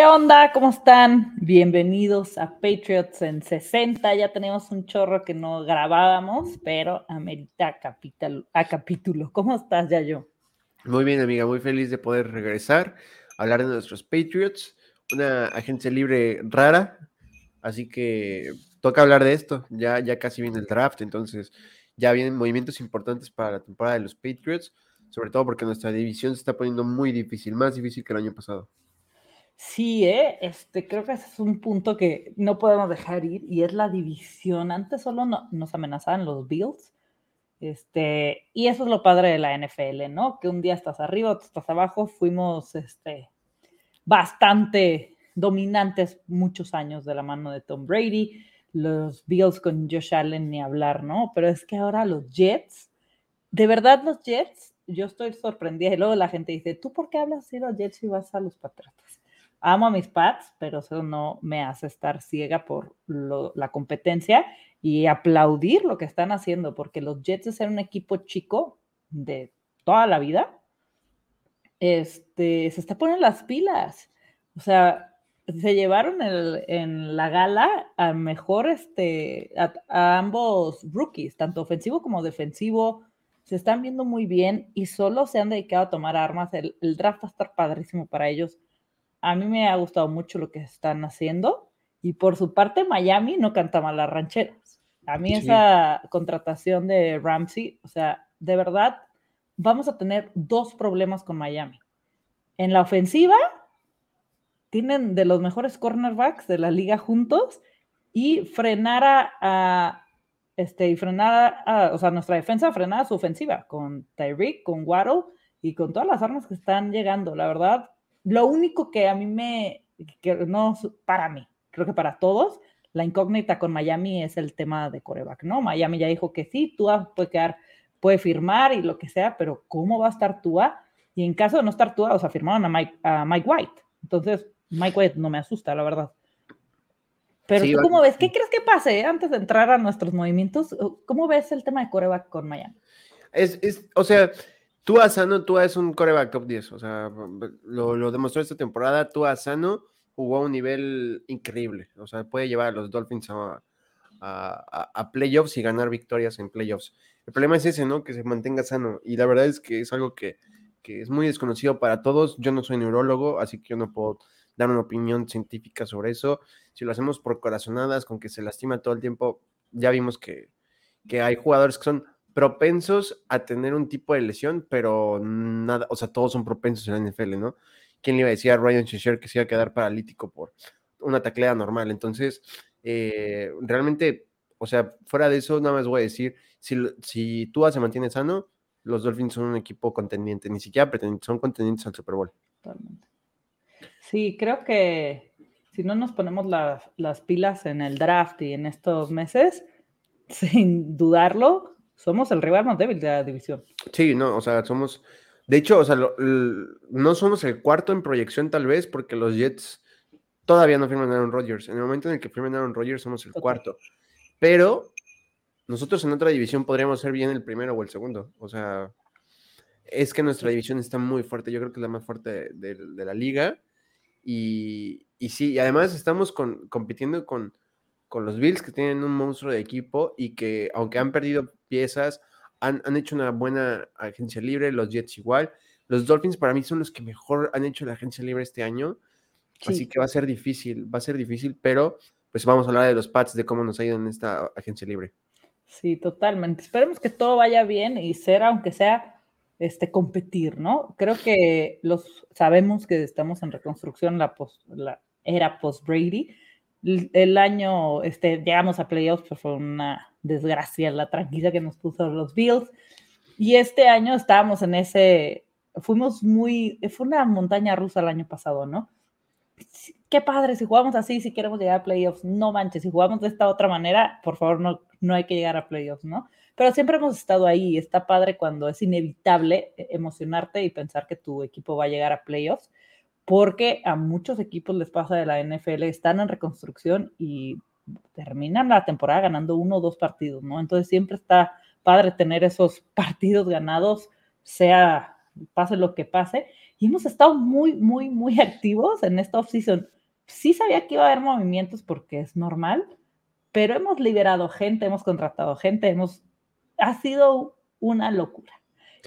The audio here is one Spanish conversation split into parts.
¿Qué onda? ¿Cómo están? Bienvenidos a Patriots en 60. Ya tenemos un chorro que no grabábamos, pero amerita capítulo, a capítulo. ¿Cómo estás, Yayo? Muy bien, amiga. Muy feliz de poder regresar, a hablar de nuestros Patriots, una agencia libre rara. Así que toca hablar de esto. Ya, ya casi viene el draft, entonces ya vienen movimientos importantes para la temporada de los Patriots, sobre todo porque nuestra división se está poniendo muy difícil, más difícil que el año pasado. Sí, ¿eh? este, creo que ese es un punto que no podemos dejar ir y es la división. Antes solo nos amenazaban los Bills. Este, y eso es lo padre de la NFL, ¿no? Que un día estás arriba, otro estás abajo. Fuimos este, bastante dominantes muchos años de la mano de Tom Brady. Los Bills con Josh Allen ni hablar, ¿no? Pero es que ahora los Jets, de verdad los Jets, yo estoy sorprendida. Y luego la gente dice, ¿tú por qué hablas de los Jets y vas a los Patriotas? Amo a mis Pats, pero eso no me hace estar ciega por la competencia y aplaudir lo que están haciendo, porque los Jets ser un equipo chico de toda la vida, este, se está poniendo las pilas. O sea, se llevaron en la gala a mejor, este, a, ambos rookies, tanto ofensivo como defensivo. Se están viendo muy bien y solo se han dedicado a tomar armas. El, el draft va a estar padrísimo para ellos a mí me ha gustado mucho lo que están haciendo. Y por su parte, Miami no canta mal las rancheras. A mí esa contratación de Ramsey, o sea, de verdad, vamos a tener dos problemas con Miami. En la ofensiva, tienen de los mejores cornerbacks de la liga juntos y frenar a, este, y frenar a, o sea, nuestra defensa frenar a su ofensiva con Tyreek, con Waddle y con todas las armas que están llegando. La verdad, lo único que a mí me, que no para mí, creo que para todos, la incógnita con Miami es el tema de coreback, ¿no? Miami ya dijo que sí, Tua puede quedar, puede firmar y lo que sea, pero ¿cómo va a estar Tua? Y en caso de no estar Tua, o sea, firmaron a Mike, a Mike White. Entonces, Mike White no me asusta, la verdad. Pero tú cómo ves, ¿qué crees que pase antes de entrar a nuestros movimientos? ¿Cómo ves el tema de coreback con Miami? Es, es, o sea, Tua Sano, Tua es un coreback top 10, o sea, lo, demostró esta temporada. Tua Sano jugó a un nivel increíble, o sea, puede llevar a los Dolphins a, playoffs y ganar victorias en playoffs. El problema es ese, ¿no? Que se mantenga sano. Y la verdad es que es algo que, que es muy desconocido para todos. Yo no soy neurólogo, así que yo no puedo dar una opinión científica sobre eso. Si lo hacemos por corazonadas, con que se lastima todo el tiempo, ya vimos que, que hay jugadores que son propensos a tener un tipo de lesión, pero nada, o sea, todos son propensos en la NFL, ¿no? ¿Quién le iba a decir a Ryan Shazier que se iba a quedar paralítico por una taclea normal? Entonces, eh, realmente, o sea, fuera de eso, nada más voy a decir, si, si Tua se mantiene sano, los Dolphins son un equipo contendiente, ni siquiera son contendientes al Super Bowl. Totalmente. Sí, creo que si no nos ponemos las pilas en el draft y en estos meses, sin dudarlo, somos el rival más débil de la división. Sí, no, o sea, somos. De hecho, o sea, no somos el cuarto en proyección, tal vez, porque los Jets todavía no firman a Aaron Rodgers. En el momento en el que firman a Aaron Rodgers, somos el cuarto. Pero nosotros en otra división podríamos ser bien el primero o el segundo. O sea, es que nuestra división está muy fuerte. Yo creo que es la más fuerte de, la liga. Y, y, sí, y además estamos compitiendo con, con los Bills, que tienen un monstruo de equipo y que, aunque han perdido piezas, han, hecho una buena agencia libre, los Jets igual. Los Dolphins para mí son los que mejor han hecho la agencia libre este año. Así que va a ser difícil, va a ser difícil, pero pues vamos a hablar de los Pats, de cómo nos ha ido en esta agencia libre. Sí, totalmente. Esperemos que todo vaya bien y ser, aunque sea, este, competir, ¿no? Creo que los sabemos que estamos en reconstrucción la, la era post-Brady. El año, este, llegamos a playoffs, pero fue una desgracia, la tranquila que nos puso los Bills. Y este año estábamos en ese, fuimos muy, fue una montaña rusa el año pasado, ¿no? Qué padre, si jugamos así, si queremos llegar a playoffs, no manches, si jugamos de esta otra manera, por favor, no, no hay que llegar a playoffs, ¿no? Pero siempre hemos estado ahí, está padre cuando es inevitable emocionarte y pensar que tu equipo va a llegar a playoffs, porque a muchos equipos les pasa de la NFL, están en reconstrucción y terminan la temporada ganando uno o dos partidos, ¿no? Entonces siempre está padre tener esos partidos ganados, sea pase lo que pase. Y hemos estado muy, muy, muy activos en esta offseason. Sí sabía que iba a haber movimientos porque es normal, pero hemos liberado gente, hemos contratado gente, hemos... Ha sido una locura.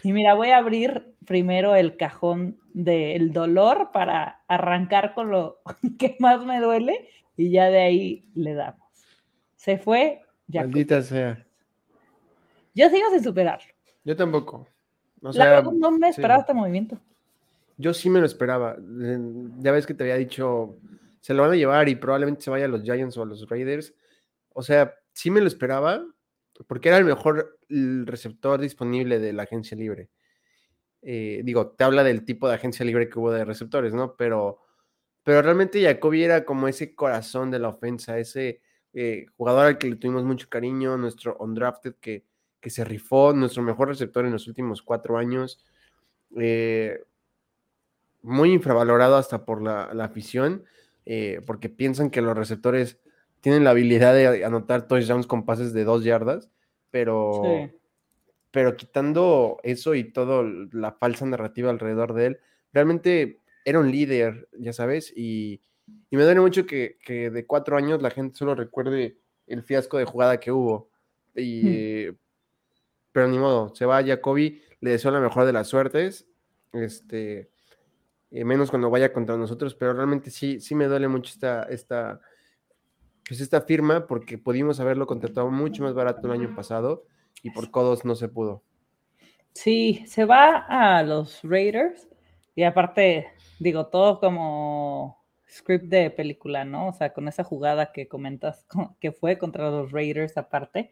Y mira, voy a abrir primero el cajón del dolor para arrancar con lo que más me duele y ya de ahí le damos. Se fue. Ya Maldita sea. Yo sigo sin superarlo. Yo tampoco. O sea, no me esperaba este movimiento. Yo sí me lo esperaba. Ya ves que te había dicho, se lo van a llevar y probablemente se vaya a los Giants o a los Raiders. O sea, sí me lo esperaba, porque era el mejor receptor disponible de la agencia libre. Eh, digo, te habla del tipo de agencia libre que hubo de receptores, ¿no? Pero, pero realmente Jacoby era como ese corazón de la ofensa, ese eh, jugador al que le tuvimos mucho cariño, nuestro undrafted que, que se rifó, nuestro mejor receptor en los últimos cuatro años. Eh, muy infravalorado hasta por la, afición, porque piensan que los receptores tienen la habilidad de anotar touchdowns con pases de dos yardas, pero, pero quitando eso y toda la falsa narrativa alrededor de él, realmente era un líder, ya sabes, y, me duele mucho que, de cuatro años la gente solo recuerde el fiasco de jugada que hubo. Y. Pero ni modo, se va Jacoby, le deseo la mejor de las suertes, este, eh, menos cuando vaya contra nosotros, pero realmente sí, sí me duele mucho esta, esta pues esta firma porque pudimos haberlo contratado mucho más barato el año pasado y por codos no se pudo. Sí, se va a los Raiders y aparte, digo, todo como script de película, ¿no? O sea, con esa jugada que comentas que fue contra los Raiders aparte.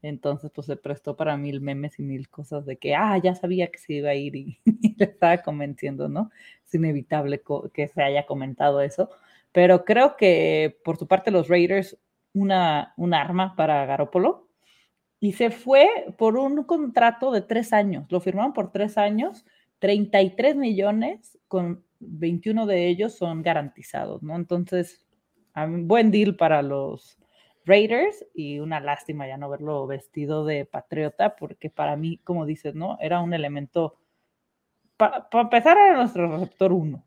Entonces, pues se prestó para mil memes y mil cosas de que, ah, ya sabía que se iba a ir y, le estaba convenciendo, ¿no? Es inevitable que se haya comentado eso pero creo que por su parte los Raiders, una, un arma para Garópolo. Y se fue por un contrato de tres años. Lo firmaron por tres años, 33 millones, con 21 de ellos son garantizados, ¿no? Entonces, buen deal para los Raiders y una lástima ya no verlo vestido de patriota, porque para mí, como dices, ¿no? Era un elemento, para empezar, era nuestro receptor uno,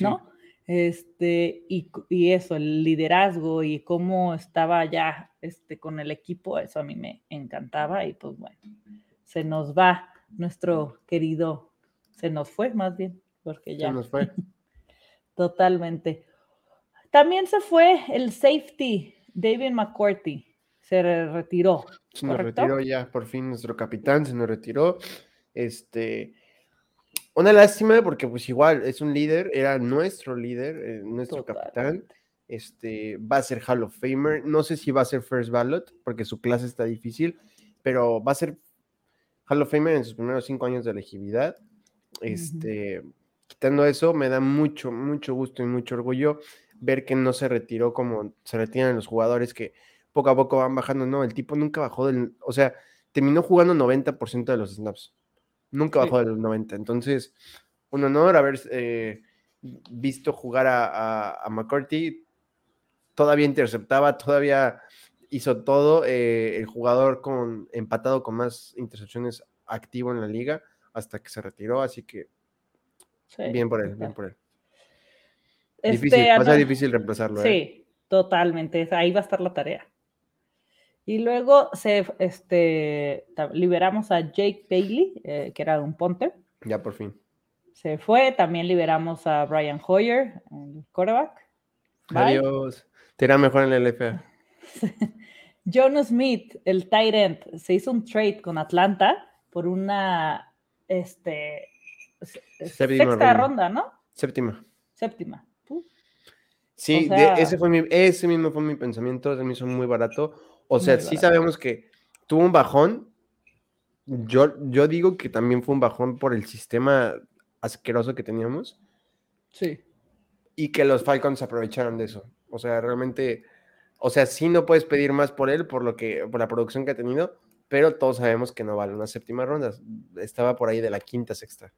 ¿no? Este, y, y, eso, el liderazgo y cómo estaba ya este, con el equipo, eso a mí me encantaba y pues bueno, se nos va nuestro querido, se nos fue más bien, porque ya. Se nos fue. Totalmente. También se fue el safety, David McCourty, se retiró. Se nos retiró ya, por fin nuestro capitán se nos retiró. Este, una lástima porque pues igual es un líder, era nuestro líder, eh, nuestro capitán. Este, va a ser Hall of Famer. No sé si va a ser First Ballot porque su clase está difícil, pero va a ser Hall of Famer en sus primeros cinco años de elegibilidad. Este, quitando eso, me da mucho, mucho gusto y mucho orgullo ver que no se retiró como se retiran los jugadores que poco a poco van bajando. No, el tipo nunca bajó del, o sea, terminó jugando 90% de los snaps. Nunca bajó del 90. Entonces, un honor haber eh, visto jugar a, McCarthy. Todavía interceptaba, todavía hizo todo. Eh, el jugador con, empatado con más intercepciones activo en la liga hasta que se retiró. Así que bien por él, bien por él. Este, difícil, va a ser difícil reemplazarlo. Sí, ¿eh? totalmente. Ahí va a estar la tarea. Y luego se, este, liberamos a Jake Bailey, eh, que era un punter. Ya por fin. Se fue. También liberamos a Brian Hoyer, el quarterback. Adiós. Te irá mejor en el LFA. John Smith, el tight end, se hizo un trade con Atlanta por una este, sexta ronda. ¿no? Séptima. Séptima. Sí, ese, fue mi, ese mismo fue mi pensamiento, se me hizo muy barato o sea, sí sabemos que tuvo un bajón. Yo, yo digo que también fue un bajón por el sistema asqueroso que teníamos. Sí. Y que los Falcons aprovecharon de eso. O sea, realmente, o sea, sí no puedes pedir más por él, por lo que, por la producción que ha tenido, pero todos sabemos que no vale una séptima ronda. Estaba por ahí de la quinta, sexta.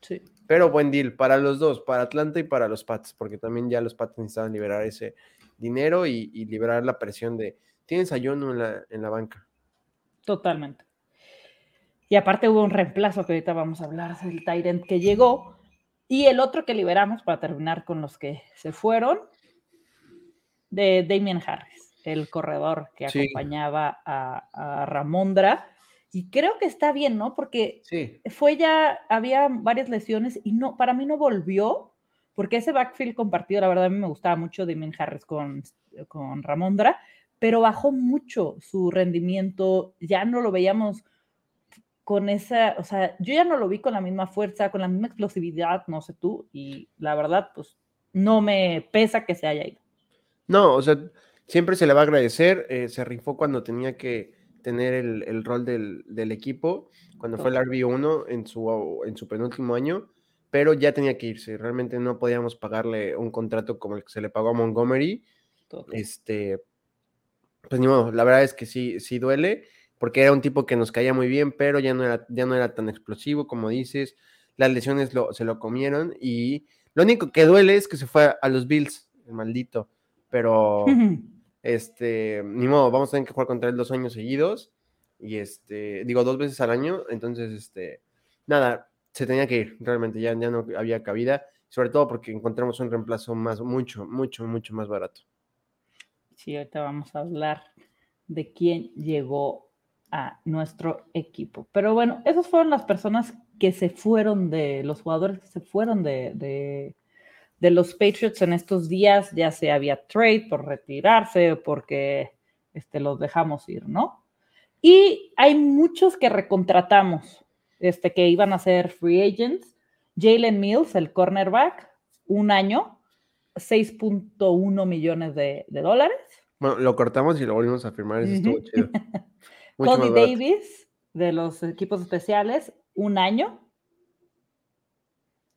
Sí. Pero buen deal para los dos, para Atlanta y para los Pats, porque también ya los Pats necesitaban liberar ese dinero y liberar la presión de, tienes a Yonu en la, banca. Totalmente. Y aparte hubo un reemplazo que ahorita vamos a hablar del Tyrant que llegó. Y el otro que liberamos para terminar con los que se fueron, de Damien Harris, el corredor que acompañaba a, a, Ramondra. Y creo que está bien, ¿no? Porque fue ya, había varias lesiones y no, para mí no volvió, porque ese backfield compartido, la verdad a mí me gustaba mucho Damien Harris con, con Ramondra, pero bajó mucho su rendimiento, ya no lo veíamos con esa, o sea, yo ya no lo vi con la misma fuerza, con la misma explosividad, no sé tú, y la verdad, pues no me pesa que se haya ido. No, o sea, siempre se le va a agradecer, eh, se rifó cuando tenía que tener el, rol del, equipo, cuando fue el RB1 en su, en su penúltimo año, pero ya tenía que irse, realmente no podíamos pagarle un contrato como el que se le pagó a Montgomery, este, pues ni modo, la verdad es que sí, sí duele, porque era un tipo que nos caía muy bien, pero ya no era, ya no era tan explosivo como dices. Las lesiones lo, se lo comieron y lo único que duele es que se fue a los Bills, el maldito. Pero, este, ni modo, vamos a tener que jugar contra él dos años seguidos y este, digo, dos veces al año. Entonces, este, nada, se tenía que ir, realmente ya, ya no había cabida, sobre todo porque encontramos un reemplazo más, mucho, mucho, mucho más barato. Sí, ahorita vamos a hablar de quién llegó a nuestro equipo. Pero bueno, esas fueron las personas que se fueron de, los jugadores que se fueron de, de, los Patriots en estos días, ya sea había trade por retirarse o porque este, los dejamos ir, ¿no? Y hay muchos que recontratamos, este, que iban a ser free agents. Jalen Mills, el cornerback, un año, 6.1 millones de, dólares. Bueno, lo cortamos y lo volvimos a firmar, eso estuvo chido. Cody Davis, de los equipos especiales, un año.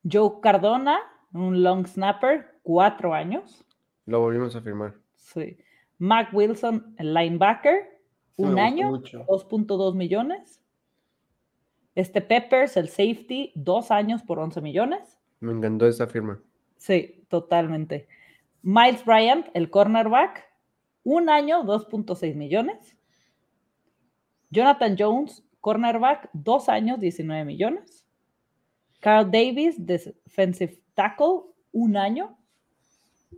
Joe Cardona, un long snapper, cuatro años. Lo volvimos a firmar. Sí. Mac Wilson, el linebacker, un año, 2.2 millones. Este Peppers, el safety, dos años por 11 millones. Me encantó esa firma. Sí, totalmente. Miles Bryant, el cornerback, un año, 2.6 millones. Jonathan Jones, cornerback, dos años, 19 millones. Carl Davis, defensive tackle, un año.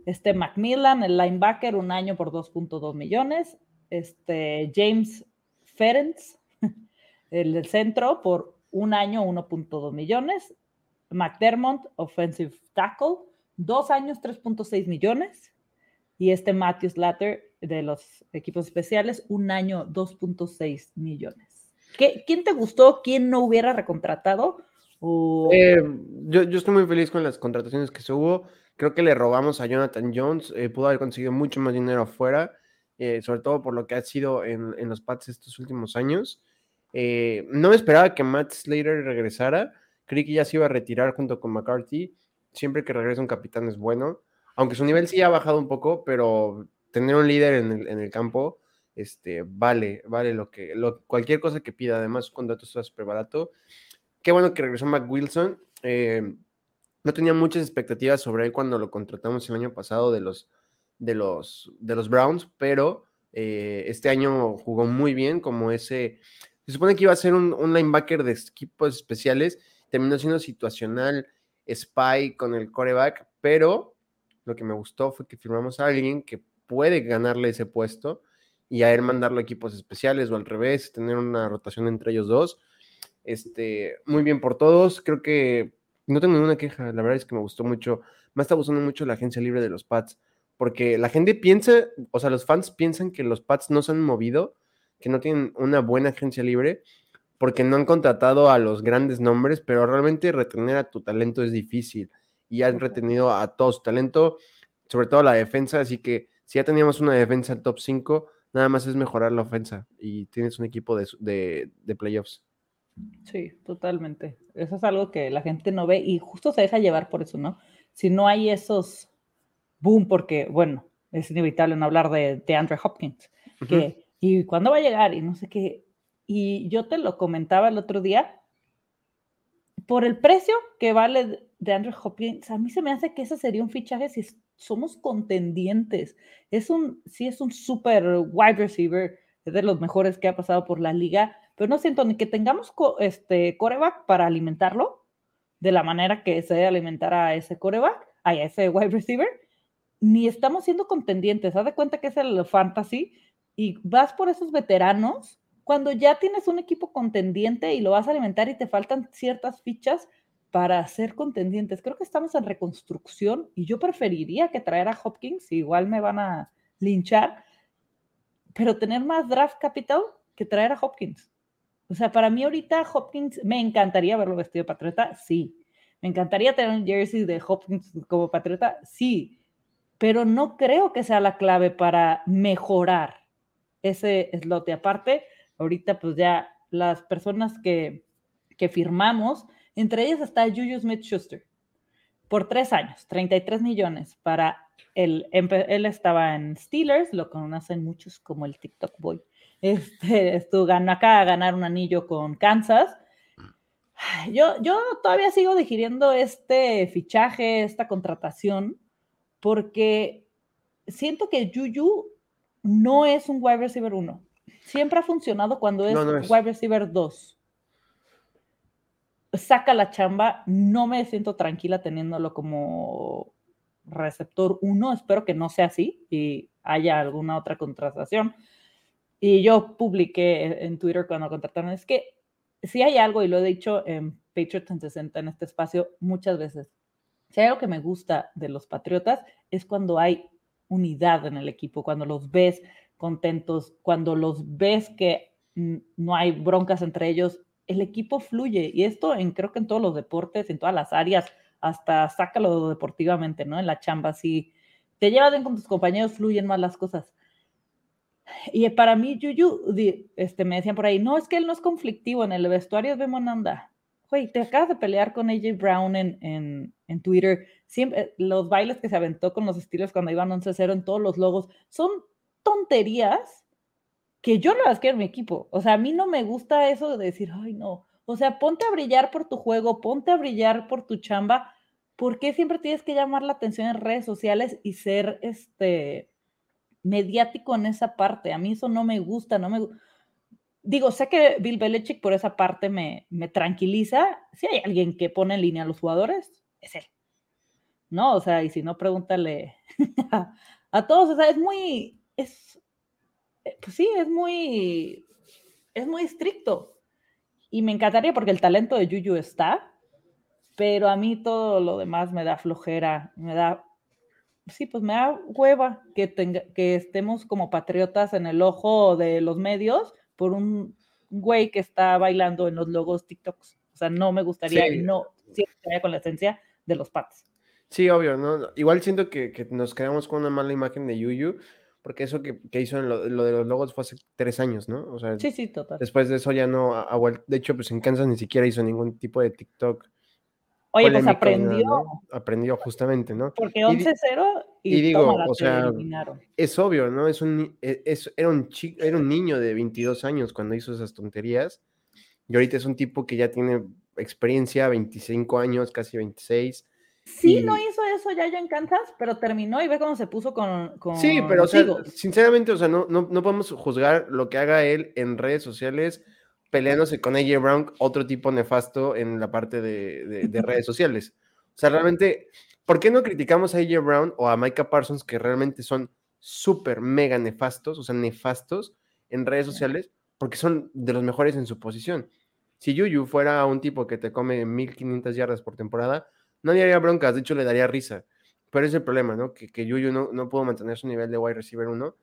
Este Macmillan, el linebacker, un año por 2.2 millones. Este James Ferenc, el del centro, por un año, 1.2 millones. McDermott, offensive tackle, dos años, 3.6 millones. Y este Matthew Slater, de los equipos especiales, un año 2.6 millones. ¿Qué, ¿Quién te gustó? ¿Quién no hubiera recontratado? Eh, yo, estoy muy feliz con las contrataciones que se hubo. Creo que le robamos a Jonathan Jones. Eh, pudo haber conseguido mucho más dinero afuera, eh, sobre todo por lo que ha sido en, los Pats estos últimos años. no me esperaba que Matt Slater regresara. Creí que ya se iba a retirar junto con McCarthy. Siempre que regresa un capitán es bueno. Aunque su nivel sí ha bajado un poco, pero tener un líder en el, campo, este, vale, vale lo que, lo, cualquier cosa que pida, además su contrato está súper barato. Qué bueno que regresó Mac Wilson. Eh, no tenía muchas expectativas sobre él cuando lo contratamos el año pasado de los, de los, de los Browns, pero eh, este año jugó muy bien como ese, se supone que iba a ser un, un linebacker de equipos especiales, terminó siendo situacional, spy con el coreback, pero lo que me gustó fue que firmamos a alguien que puede ganarle ese puesto y a él mandarlo a equipos especiales o al revés, tener una rotación entre ellos dos. Este, muy bien por todos, creo que no tengo ninguna queja, la verdad es que me gustó mucho, me está gustando mucho la agencia libre de los Pats, porque la gente piensa, o sea, los fans piensan que los Pats no se han movido, que no tienen una buena agencia libre, porque no han contratado a los grandes nombres, pero realmente retener a tu talento es difícil y han retenido a todo su talento, sobre todo la defensa, así que si ya teníamos una defensa top 5, nada más es mejorar la ofensa y tienes un equipo de, playoffs. Sí, totalmente. Eso es algo que la gente no ve y justo se deja llevar por eso, ¿no? Si no hay esos boom, porque, bueno, es inevitable no hablar de, de Andrew Hopkins, que, y cuándo va a llegar y no sé qué. Y yo te lo comentaba el otro día, por el precio que vale de Andrew Hopkins, a mí se me hace que ese sería un fichaje si somos contendientes. Es un, sí es un super wide receiver, es de los mejores que ha pasado por la liga, pero no siento ni que tengamos este coreback para alimentarlo de la manera que se debe alimentar a ese coreback, a ese wide receiver, ni estamos siendo contendientes. Haz de cuenta que es el fantasy y vas por esos veteranos cuando ya tienes un equipo contendiente y lo vas a alimentar y te faltan ciertas fichas para ser contendientes. Creo que estamos en reconstrucción y yo preferiría que traer a Hopkins, igual me van a linchar, pero tener más draft capital que traer a Hopkins. O sea, para mí ahorita Hopkins, me encantaría verlo vestido de patriota, sí. Me encantaría tener un jersey de Hopkins como patriota, sí. Pero no creo que sea la clave para mejorar ese slot. Y aparte, ahorita pues ya las personas que, que firmamos, entre ellas está Juju Smith-Schuster, por tres años, 33 millones para él. Él estaba en Steelers, lo conocen muchos como el TikTok Boy. Este, estuvo ganó acá a ganar un anillo con Kansas. Yo, yo todavía sigo digiriendo este fichaje, esta contratación, porque siento que Juju no es un wide receiver 1. Siempre ha funcionado cuando es, es. wide receiver 2. Saca la chamba, no me siento tranquila teniéndolo como receptor 1. Espero que no sea así y haya alguna otra contratación y yo publiqué en Twitter cuando contrataron, es que si hay algo, y lo he dicho en Patriots en 60 en este espacio muchas veces, si hay algo que me gusta de los Patriotas es cuando hay unidad en el equipo, cuando los ves contentos, cuando los ves que no hay broncas entre ellos, el equipo fluye. Y esto en, creo que en todos los deportes, en todas las áreas, hasta sácalo deportivamente, ¿no? En la chamba, si te llevas bien con tus compañeros, fluyen más las cosas. Y para mí, Yuyu, este, me decían por ahí, no, es que él no es conflictivo, en el vestuario es de Monanda. Güey, te acabas de pelear con AJ Brown en, en, en, Twitter. Siempre, los bailes que se aventó con los estilos cuando iban 11-0 en todos los logos son tonterías que yo no las quiero en mi equipo. O sea, a mí no me gusta eso de decir, ay, no. O sea, ponte a brillar por tu juego, ponte a brillar por tu chamba. ¿Por qué siempre tienes que llamar la atención en redes sociales y ser este mediático en esa parte. A mí eso no me gusta, no me Digo, sé que Bill Belichick por esa parte me, me tranquiliza. Si hay alguien que pone en línea a los jugadores, es él. ¿No? O sea, y si no, pregúntale a, todos. O sea, es muy, es, eh, pues sí, es muy, es muy estricto. Y me encantaría porque el talento de Juju está, pero a mí todo lo demás me da flojera, me da sí, pues me da hueva que, tenga, que estemos como patriotas en el ojo de los medios por un güey que está bailando en los logos TikToks. O sea, no me gustaría, no siempre con la esencia de los Pats. Sí, obvio, ¿no? Igual siento que, que, nos quedamos con una mala imagen de Yuyu, porque eso que, que hizo en lo, lo, de los logos fue hace tres años, ¿no? O sea, sí, sí, total. Después de eso ya no ha vuelto. De hecho, pues en Kansas ni siquiera hizo ningún tipo de TikTok Oye, pues aprendió. Aprendió justamente, ¿no? Porque 11-0 y, y, digo, o sea, es obvio, ¿no? Es un, e, es, era, un chico, era un niño de 22 años cuando hizo esas tonterías y ahorita es un tipo que ya tiene experiencia, 25 años, casi 26. Sí, no hizo eso ya, en Kansas, pero terminó y ve cómo se puso con. con sí, pero o sea, sinceramente, o sea, no, no, no podemos juzgar lo que haga él en redes sociales peleándose con AJ Brown, otro tipo nefasto en la parte de, redes sociales. O sea, realmente, ¿por qué no criticamos a AJ Brown o a Micah Parsons que realmente son súper, mega nefastos, o sea, nefastos en redes sociales? Porque son de los mejores en su posición. Si Yuyu fuera un tipo que te come 1500 yardas por temporada, nadie haría broncas, de hecho le daría risa. Pero es el problema, ¿no? Que, que Yuyu no, no pudo mantener su nivel de wide receiver 1.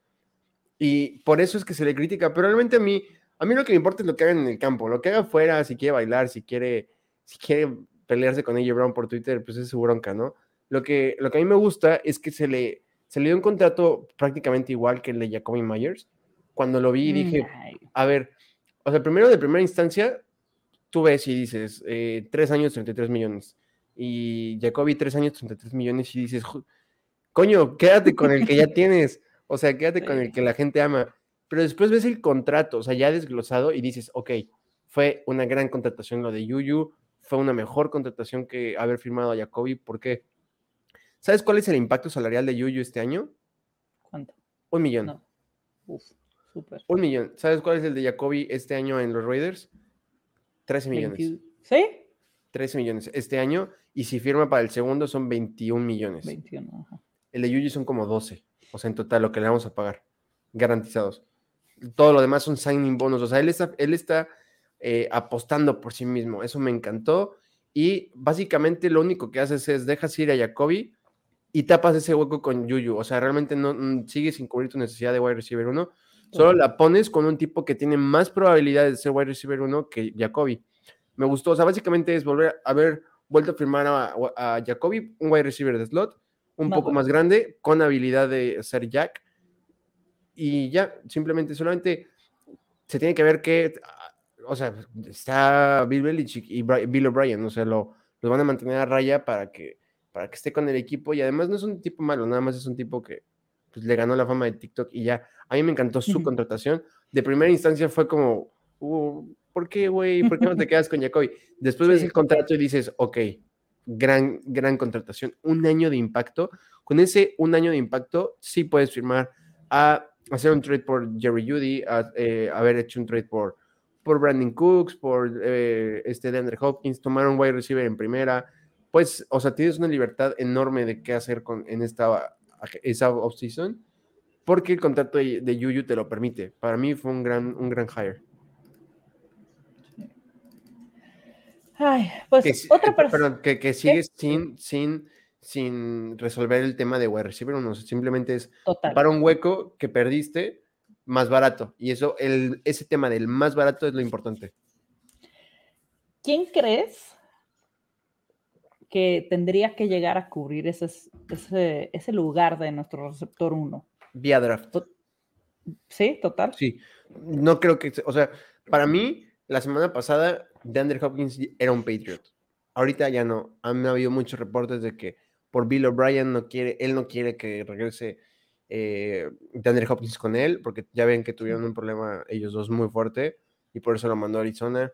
Y por eso es que se le critica. Pero realmente a mí, a mí lo que me importa es lo que hagan en el campo, lo que haga fuera, si quiere bailar, si quiere, si quiere pelearse con AJ Brown por Twitter, pues es su bronca, ¿no? Lo que, lo que a mí me gusta es que se le, se le dio un contrato prácticamente igual que el de Jacoby Myers. Cuando lo vi dije, a ver, o sea, primero de primera instancia, tú ves y dices, eh, tres años, 33 millones. Y Jacoby, tres años, 33 millones, y dices, coño, quédate con el que ya tienes. O sea, quédate con el que la gente ama pero después ves el contrato, o sea, ya desglosado y dices, ok, fue una gran contratación lo de Yuyu, fue una mejor contratación que haber firmado a Jacoby, ¿por qué? ¿Sabes cuál es el impacto salarial de Yuyu este año? ¿Cuánto? Un millón. Súper. Un millón. ¿Sabes cuál es el de Jacoby este año en los Raiders? 13 millones. 20 ¿Sí? 13 millones este año. Y si firma para el segundo son 21 millones. 21, ajá. El de Yuji son como 12. O sea, en total lo que le vamos a pagar. Garantizados. Todo lo demás son signing bonus. O sea, él está, él está eh, apostando por sí mismo. Eso me encantó. Y básicamente lo único que haces es dejas ir a Jacoby y tapas ese hueco con Yuyu. O sea, realmente no mm, sigues sin cubrir tu necesidad de wide receiver 1. Solo la pones con un tipo que tiene más probabilidades de ser wide receiver 1 que Jacoby. Me gustó. O sea, básicamente es volver a haber vuelto a firmar a, a Jacoby, un wide receiver de slot, un Más poco bueno. más grande, con habilidad de ser Jack. Y ya, simplemente, solamente se tiene que ver que, o sea, está Bill Belichick y Bill O'Brien, o sea, lo, lo van a mantener a raya para que, para que esté con el equipo. Y además no es un tipo malo, nada más es un tipo que pues, le ganó la fama de TikTok y ya. A mí me encantó su contratación. De primera instancia fue como, "Uh, ¿por qué, güey? ¿Por qué no te quedas con Jacoby? Después ves Sí, el contrato y dices, ok, gran, gran contratación, un año de impacto. Con ese un año de impacto, sí puedes firmar a hacer un trade por Jerry Judy, a eh, haber hecho un trade por, por Brandon Cooks, por eh, este DeAndre Hopkins, tomar un wide receiver en primera. Pues, o sea, tienes una libertad enorme de qué hacer con, en esta esa offseason, porque el contrato de, de Yuyu te lo permite. Para mí fue un gran, un gran hire. Ay, pues que, otra eh, persona. que, que sigues sin, sin, sin resolver el tema de wide receiver uno. simplemente es Total. para un hueco que perdiste más barato. Y eso, el, ese tema del más barato es lo importante. ¿Quién crees que tendría que llegar a cubrir ese, ese, ese lugar de nuestro receptor 1? Vía draft. Sí, total. Sí. No creo que, o sea, para mí, la semana pasada, DeAndre Hopkins era un Patriot. Ahorita ya no. Han habido muchos reportes de que por Bill O'Brien no quiere, él no quiere que regrese eh, DeAndre Hopkins con él, porque ya ven que tuvieron un problema ellos dos muy fuerte y por eso lo mandó a Arizona.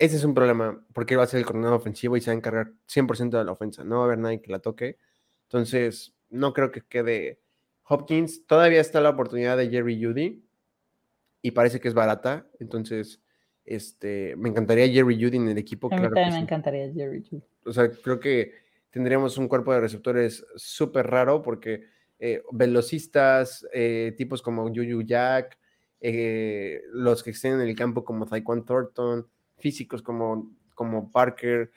Ese es un problema, porque él va a ser el coordinador ofensivo y se va a encargar 100% de la ofensa. No va a haber nadie que la toque. Entonces, no creo que quede Hopkins. Todavía está la oportunidad de Jerry Judy y parece que es barata. Entonces, este, me encantaría Jerry Judy en el equipo. A mí claro que también me sí. encantaría Jerry Judy. O sea, creo que tendríamos un cuerpo de receptores súper raro porque eh, velocistas, eh, tipos como Juju Jack, eh, los que estén en el campo como Taekwon Thornton, físicos como, como Parker.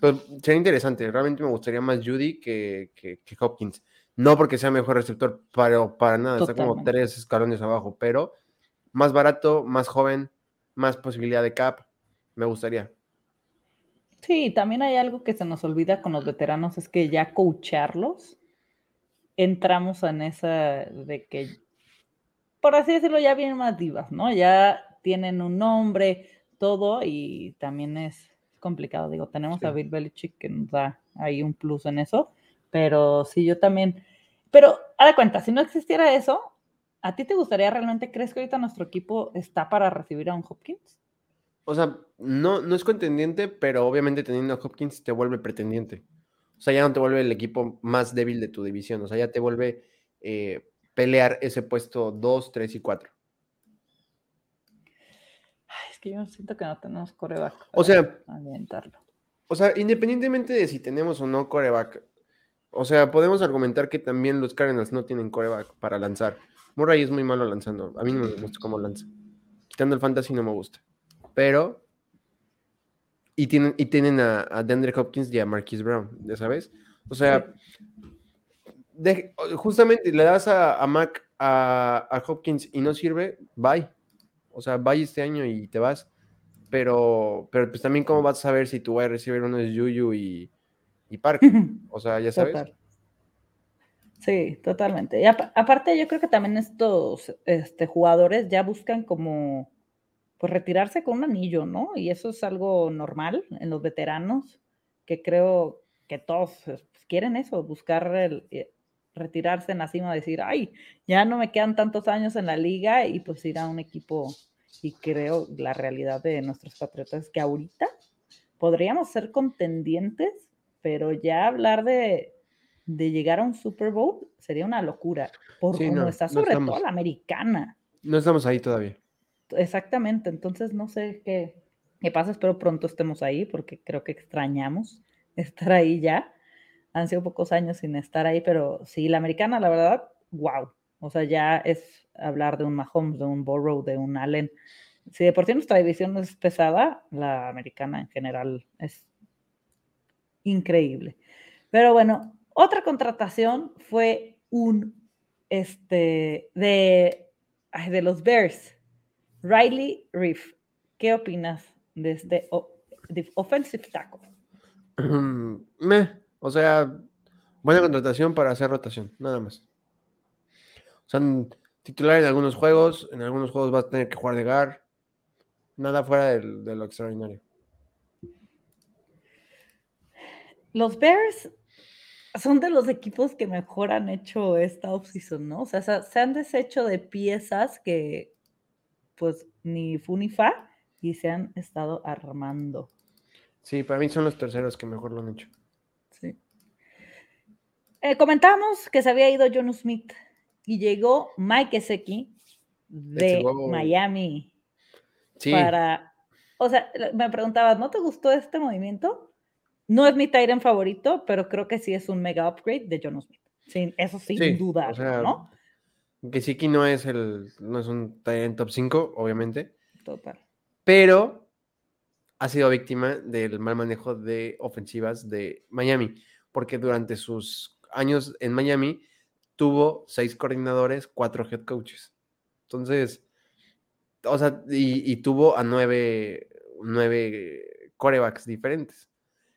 Pues, sería interesante. Realmente me gustaría más Judy que, que, que Hopkins. No porque sea mejor receptor, pero para nada. Está como tres escalones abajo, pero más barato, más joven, más posibilidad de cap. Me gustaría. Sí, también hay algo que se nos olvida con los veteranos, es que ya coacharlos, entramos en esa de que, por así decirlo, ya vienen más divas, ¿no? Ya tienen un nombre, todo, y también es complicado. Digo, tenemos Sí. a Bill Belichick que nos da ahí un plus en eso, pero sí, yo también. Pero, a la cuenta, si no existiera eso, ¿a ti te gustaría realmente, crees que ahorita nuestro equipo está para recibir a un Hopkins? O sea, no, no es contendiente, pero obviamente teniendo a Hopkins te vuelve pretendiente. O sea, ya no te vuelve el equipo más débil de tu división. O sea, ya te vuelve eh, pelear ese puesto 2, 3 y 4. Ay, es que yo siento que no tenemos coreback. O sea, alimentarlo. o sea, independientemente de si tenemos o no coreback, o sea, podemos argumentar que también los Cardinals no tienen coreback para lanzar. Murray es muy malo lanzando. A mí no me gusta cómo lanza. Quitando el fantasy no me gusta. Pero. Y tienen, y tienen a, a DeAndre Hopkins y a Marquise Brown, ya sabes. O sea, de- justamente le das a, a Mac a, a Hopkins y no sirve, bye. O sea, bye este año y te vas. Pero, pero pues también, ¿cómo vas a saber si tu wide receiver uno es Juju y, y Parker? O sea, ya sabes. Total. Sí, totalmente. Y apa- aparte, yo creo que también estos este, jugadores ya buscan como pues retirarse con un anillo, ¿no? Y eso es algo normal en los veteranos, que creo que todos pues, quieren eso, buscar el, eh, retirarse en la cima, decir, ay, ya no me quedan tantos años en la liga y pues ir a un equipo. Y creo la realidad de nuestros patriotas es que ahorita podríamos ser contendientes, pero ya hablar de, de llegar a un Super Bowl sería una locura, por Sí, cómo no, está no sobre estamos. todo la americana. No estamos ahí todavía. Exactamente, entonces no sé qué, qué pasa, espero pronto estemos ahí porque creo que extrañamos estar ahí ya. Han sido pocos años sin estar ahí, pero sí, la americana, la verdad, wow. O sea, ya es hablar de un Mahomes, de un Burrow, de un Allen. Si de por sí nuestra división es pesada, la americana en general es increíble. Pero bueno, otra contratación fue un este de, de los Bears, Riley Reef. ¿Qué opinas de este offensive tackle? Me, o sea, buena contratación para hacer rotación, nada más. O sea, titular en algunos juegos, en algunos juegos vas a tener que jugar de gar. Nada fuera de lo extraordinario. Los Bears son de los equipos que mejor han hecho esta offseason, ¿no? O sea, se han deshecho de piezas que, pues, ni fu ni fa y se han estado armando. Sí, para mí son los terceros que mejor lo han hecho. Sí. Eh, comentamos que se había ido John Smith y llegó Mike Eseki de Miami. Sí. Para, o sea, me preguntabas, ¿no te gustó este movimiento? No es mi Tyrant favorito, pero creo que sí es un mega upgrade de John Smith. Sí, eso sin duda, ¿no? Que sí que no es el, no es un Tyrant top 5, obviamente. Total. Pero ha sido víctima del mal manejo de ofensivas de Miami, porque durante sus años en Miami tuvo seis coordinadores, cuatro head coaches. Entonces, o sea, y, tuvo a nueve, nueve corebacks diferentes.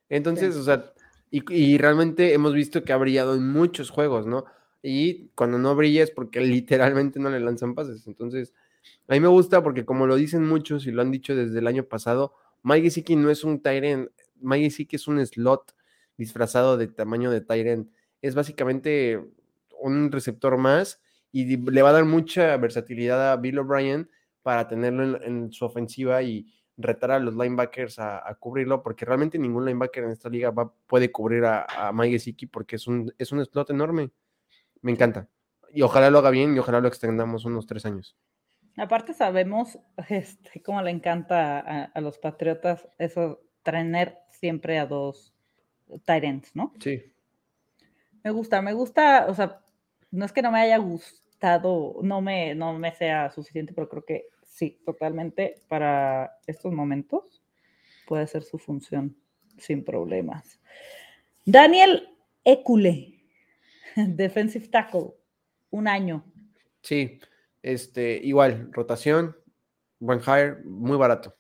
Entonces, o sea, y, realmente hemos visto que ha brillado en muchos juegos, ¿no? Y cuando no brilla es porque literalmente no le lanzan pases. Entonces, a mí me gusta porque como lo dicen muchos y lo han dicho desde el año pasado, Mike Siki no es un Tyren, Mike Siki es un slot disfrazado de tamaño de Tyren. Es básicamente un receptor más y le va a dar mucha versatilidad a Bill O'Brien para tenerlo en su ofensiva y, retar a los linebackers a, cubrirlo, porque realmente ningún linebacker en esta liga va, puede cubrir a, a Mike Gesicki porque es un, es un slot enorme. Me encanta. Y ojalá lo haga bien y ojalá lo extendamos unos tres años. Aparte sabemos este, cómo le encanta a, los Patriotas eso, tener siempre a dos tight ¿no? Sí. Me gusta, me gusta, o sea, no es que no me haya gustado, no me, no me sea suficiente, pero creo que sí, totalmente para estos momentos puede ser su función sin problemas. Daniel Ecule, defensive tackle, un año. Sí, este, igual, rotación, buen hire, muy barato.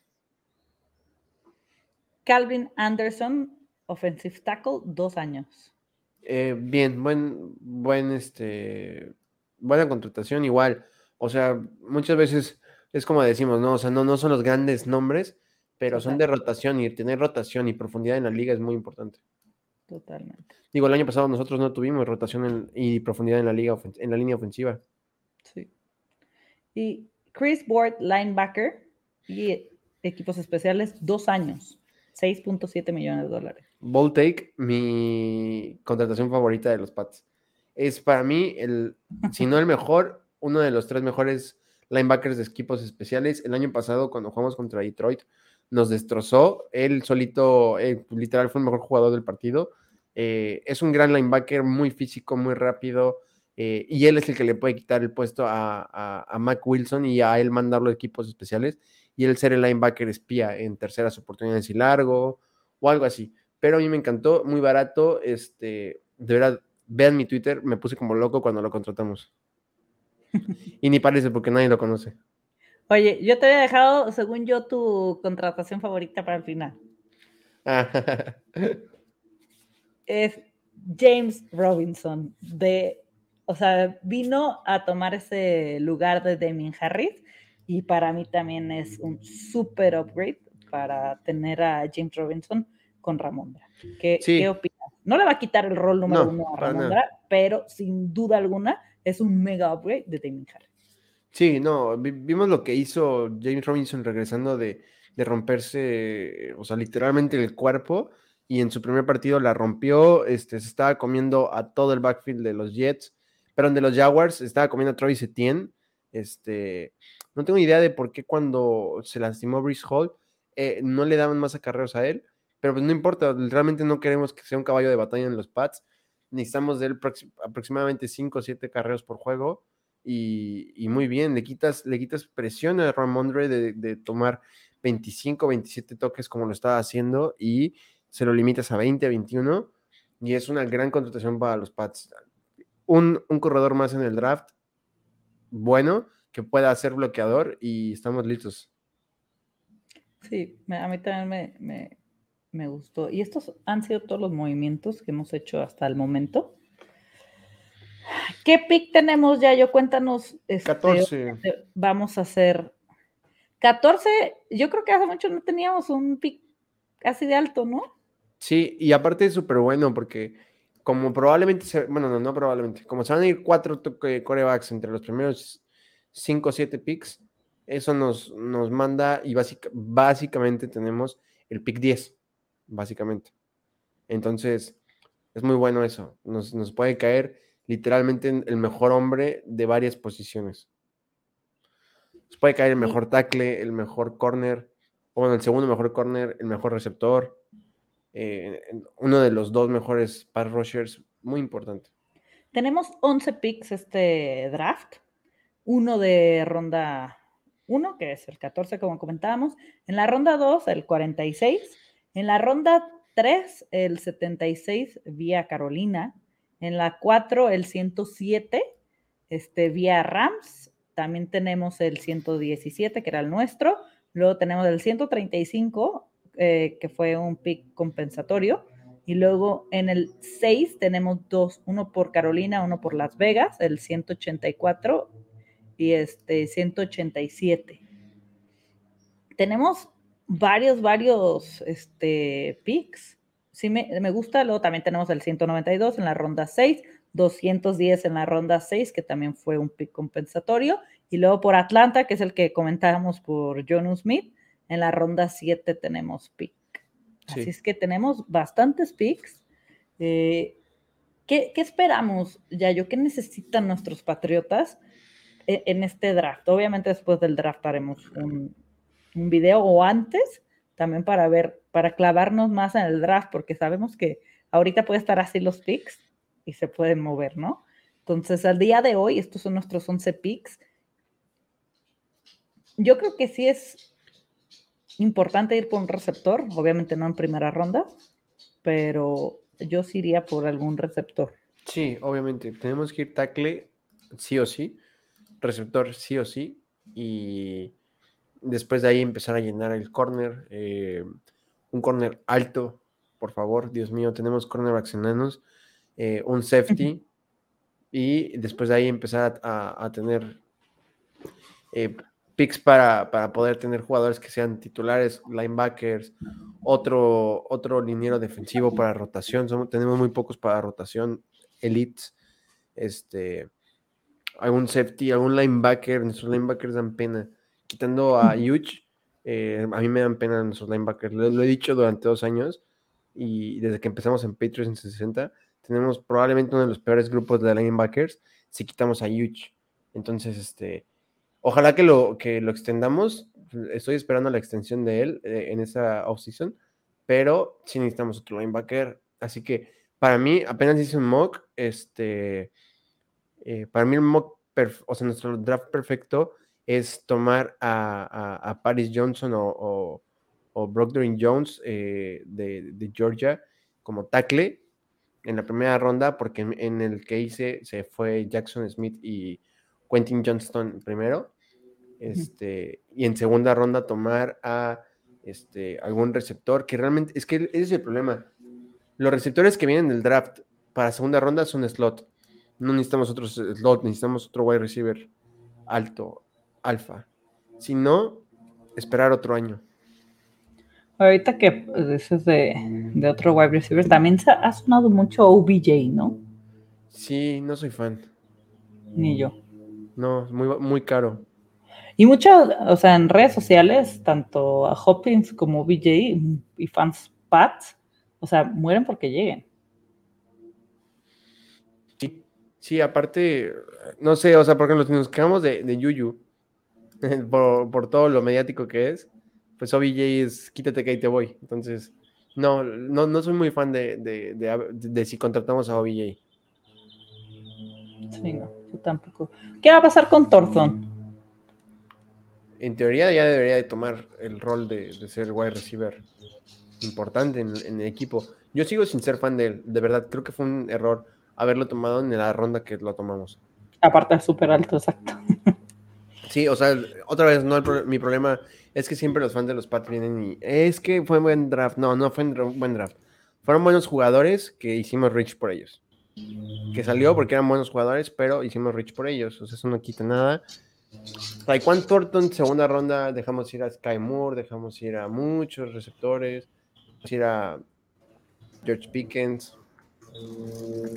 Calvin Anderson, offensive tackle, dos años. Eh, bien, buen, buen, este, buena contratación, igual. O sea, muchas veces es como decimos, ¿no? O sea, no, no son los grandes nombres, pero son de rotación y tener rotación y profundidad en la liga es muy importante. Totalmente. Digo, el año pasado nosotros no tuvimos rotación y profundidad en la liga, en la línea ofensiva. Sí. Y Chris Ward, linebacker y equipos especiales, dos años, 6.7 millones de dólares. Bold Take, mi contratación favorita de los Pats. Es para mí el, si no el mejor, uno de los tres mejores linebackers de equipos especiales. El año pasado, cuando jugamos contra Detroit, nos destrozó. Él solito, eh, literal, fue el mejor jugador del partido. Eh, es un gran linebacker, muy físico, muy rápido. Eh, y él es el que le puede quitar el puesto a, a, Mac Wilson y a él mandarlo a equipos especiales. Y él ser el linebacker espía en terceras oportunidades y largo o algo así. Pero a mí me encantó, muy barato. Este, de verdad, vean mi Twitter, me puse como loco cuando lo contratamos. y ni parece porque nadie lo conoce. Oye, yo te había dejado, según yo, tu contratación favorita para el final. es James Robinson, de, o sea, vino a tomar ese lugar de Damien Harris y para mí también es un super upgrade para tener a James Robinson con Ramondra. ¿Qué, ¿qué opinas? No le va a quitar el rol número uno a Ramondra, pero sin duda alguna es un mega upgrade de Damien Harris. Sí, no, vimos lo que hizo James Robinson regresando de, romperse, o sea, literalmente el cuerpo, y en su primer partido la rompió, este, se estaba comiendo a todo el backfield de los Jets, pero de los Jaguars, estaba comiendo a Travis Etienne, Este, no tengo idea de por qué cuando se lastimó Brice Hall eh, no le daban más acarreos a él, pero pues no importa, realmente no queremos que sea un caballo de batalla en los pads. Necesitamos de él aproximadamente 5 o 7 carreos por juego. Y, muy bien, le quitas, le quitas presión a Ramondre de, de tomar 25, 27 toques como lo estaba haciendo y se lo limitas a 20, 21 y es una gran contratación para los Pats. Un, corredor más en el draft, bueno, que pueda ser bloqueador y estamos listos. Sí, a mí también me, gustó. Y estos han sido todos los movimientos que hemos hecho hasta el momento. ¿Qué pick tenemos ya? Yo cuéntanos. 14. Este, vamos a hacer 14. Yo creo que hace mucho no teníamos un pick así de alto, ¿no? Sí, y aparte es súper bueno porque como probablemente, se, bueno, no, no probablemente, como se van a ir cuatro corebacks entre los primeros cinco o siete picks, eso nos, nos manda y básicamente tenemos el pick 10, básicamente. Entonces, es muy bueno eso. Nos, nos puede caer literalmente el mejor hombre de varias posiciones. Nos puede caer el mejor tackle, el mejor corner, o bueno, el segundo mejor corner, el mejor receptor, eh, uno de los dos mejores pass rushers, muy importante. Tenemos 11 picks este draft, uno de ronda 1, que es el 14 como comentábamos, en la ronda 2 el 46, en la ronda 3 el 76 vía Carolina, en la 4 el 107 este, vía Rams, también tenemos el 117 que era el nuestro, luego tenemos el 135 eh, que fue un pick compensatorio. Y luego en el 6 tenemos dos, uno por Carolina, uno por Las Vegas, el 184 y este 187. Tenemos varios, varios este, picks. Sí, me, me, gusta. Luego también tenemos el 192 en la ronda 6, 210 en la ronda 6, que también fue un pick compensatorio. Y luego por Atlanta, que es el que comentábamos por John Smith, en la ronda 7 tenemos pick. Así es que tenemos bastantes picks. Eh, ¿qué, esperamos, Yayo? ¿Qué necesitan nuestros patriotas e, en, este draft? Obviamente después del draft haremos un, un video o antes también para ver, para clavarnos más en el draft, porque sabemos que ahorita puede estar así los picks y se pueden mover, ¿no? Entonces, al día de hoy, estos son nuestros 11 picks. Yo creo que sí es importante ir por un receptor, obviamente no en primera ronda, pero yo sí iría por algún receptor. Sí, obviamente. Tenemos que ir tackle sí o sí, receptor sí o sí, y después de ahí empezar a llenar el corner, eh, un corner alto, por favor, Dios mío, tenemos cornerbacks enanos, eh, un safety, y después de ahí empezar a, tener eh, picks para, poder tener jugadores que sean titulares, linebackers, otro, otro liniero defensivo para rotación. tenemos muy pocos para rotación, elites, este, algún safety, algún linebacker. Nuestros linebackers dan pena. Quitando a Huge, eh, a mí me dan pena nuestros linebackers. Lo, he dicho durante dos años y desde que empezamos en Patriots en 60, tenemos probablemente uno de los peores grupos de linebackers si quitamos a Huge. Entonces, este Ojalá que lo, que lo extendamos. Estoy esperando la extensión de él eh, en esa offseason, pero sí necesitamos otro linebacker. Así que para mí, apenas hice un mock, este, eh, para mí el mock, o sea, nuestro draft perfecto es tomar a, Paris Johnson o, o, Jones eh, de, Georgia como tackle en la primera ronda, porque en, en, el que hice se fue Jackson Smith y Quentin Johnston primero. Este, y en segunda ronda tomar a este, algún receptor, que realmente es que ese es el problema. Los receptores que vienen del draft para segunda ronda son slot. No necesitamos otros slot, necesitamos otro wide receiver alto, alfa. Si no, esperar otro año. Ahorita que dices de, de otro wide receiver, también se ha sonado mucho OBJ, ¿no? Sí, no soy fan. Ni yo. No, es muy, muy caro. Y muchas, o sea, en redes sociales, tanto a Hopkins como BJ y fans Pats, o sea, mueren porque lleguen. Sí, Sí, aparte, no sé, o sea, porque nos, nos quedamos de, de Yuyu por, por todo lo mediático que es, pues OBJ es quítate que ahí te voy. Entonces, no, no, no soy muy fan de, de, de- de si contratamos a OBJ. Sí, no, yo tampoco. ¿Qué va a pasar con Thornton? En teoría ya debería de tomar el rol de, de ser wide receiver importante en, en el equipo. Yo sigo sin ser fan de él, de verdad, creo que fue un error haberlo tomado en la ronda que lo tomamos. Aparte es súper alto, exacto. Sí, o sea, otra vez, no pro- mi problema es que siempre los fans de los Pats vienen y es que fue buen draft. No, no fue un buen draft. Fueron buenos jugadores que hicimos rich por ellos. Que salió porque eran buenos jugadores, pero hicimos rich por ellos. O sea, eso no quita nada. Taekwondo Thornton, segunda ronda, dejamos ir a Sky Moore, dejamos ir a muchos receptores, dejamos ir a George Pickens.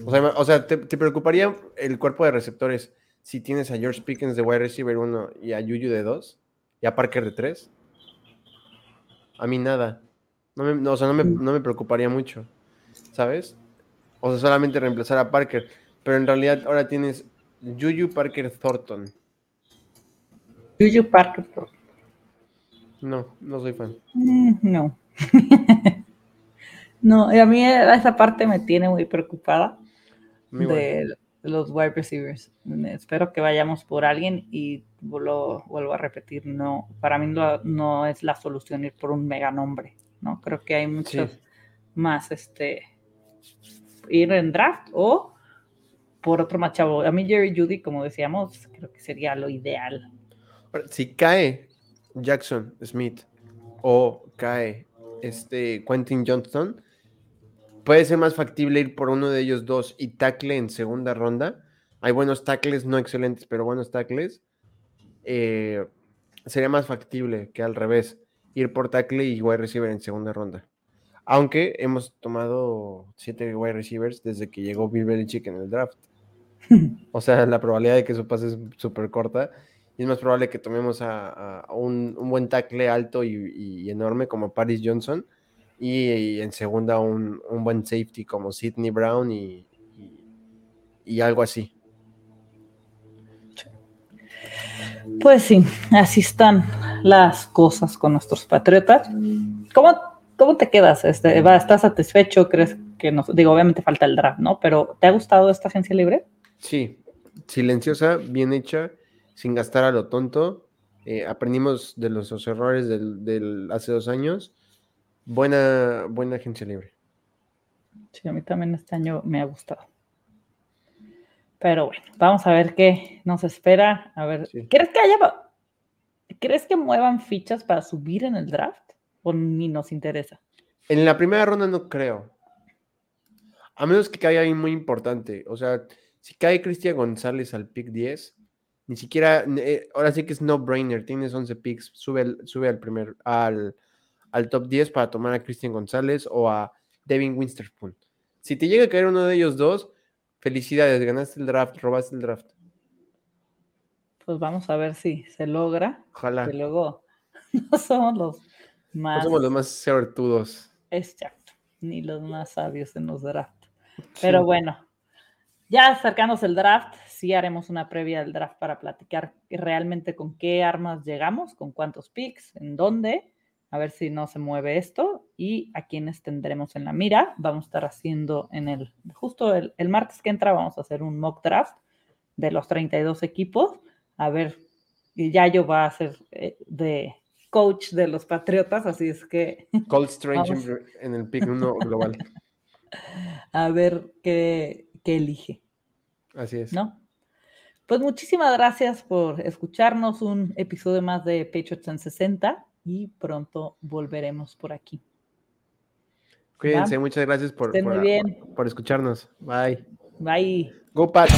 O sea, o sea, ¿te, te preocuparía el cuerpo de receptores si tienes a George Pickens de wide receiver 1 y a Yuyu de 2 y a Parker de 3? A mí nada. No me, no, o sea, no me, no me preocuparía mucho, ¿sabes? O sea, solamente reemplazar a Parker. Pero en realidad ahora tienes Yuyu Parker Thornton. Juju Parker. No, no soy fan. Mm, No. no, y a mí esa parte me tiene muy preocupada de los wide receivers. Espero que vayamos por alguien y lo vuelvo a repetir, no, para mí no, no es la solución ir por un mega nombre, ¿no? Creo que hay muchos Sí. más, este, ir en draft o por otro más chavo. A mí Jerry Judy, como decíamos, creo que sería lo ideal. Si cae Jackson Smith o cae este Quentin Johnston, puede ser más factible ir por uno de ellos dos y tackle en segunda ronda. Hay buenos tackles, no excelentes, pero buenos tackles. Eh, sería más factible que al revés, ir por tackle y wide receiver en segunda ronda. Aunque hemos tomado siete wide receivers desde que llegó Bill Belichick en el draft. O sea, la probabilidad de que eso pase es súper corta. Y es más probable que tomemos a, a un, un buen tackle alto y, y enorme como Paris Johnson. Y, y en segunda un, un buen safety como Sidney Brown y, y- y algo así. Pues sí, así están las cosas con nuestros patriotas. ¿Cómo, cómo te quedas? Este, ¿Estás satisfecho? ¿Crees que nos, digo, obviamente falta el draft, ¿no? Pero ¿te ha gustado esta agencia libre? Sí, silenciosa, bien hecha, sin gastar a lo tonto. Eh, aprendimos de los, los errores del, del hace dos años. Buena, buena agencia libre. Sí, a mí también este año me ha gustado. Pero bueno, vamos a ver qué nos espera. A ver, Sí. ¿crees que haya, crees que muevan fichas para subir en el draft? ¿O ni nos interesa? En la primera ronda no creo. A menos que caiga alguien muy importante. O sea, si cae Cristian González al pick 10, ni siquiera, eh, ahora sí que es no brainer, tienes 11 picks, sube, sube al primer, al, al top 10 para tomar a Cristian González o a Devin Winsterspoon. Si te llega a caer uno de ellos dos, felicidades, ganaste el draft, robaste el draft. Pues vamos a ver si se logra. Ojalá. Que luego no somos los No más somos los más suertudos. exacto, ni los más sabios en los draft. Pero bueno, ya acercándose el draft, sí haremos una previa del draft para platicar realmente con qué armas llegamos, con cuántos picks, en dónde, a ver si no se mueve esto y a quiénes tendremos en la mira. Vamos a estar haciendo en el, justo el, el martes que entra, vamos a hacer un mock draft de los 32 equipos. A ver, y Yayo va a ser eh, de coach de los Patriotas, así es que Cold Strange Vamos. en el pick 1 global. a ver qué, qué elige. Así es. ¿no? Pues muchísimas gracias por escucharnos un episodio más de Patriots en 60 y pronto volveremos por aquí. Cuídense, muchas gracias por, por- escucharnos. Bye. Bye. Go Pats.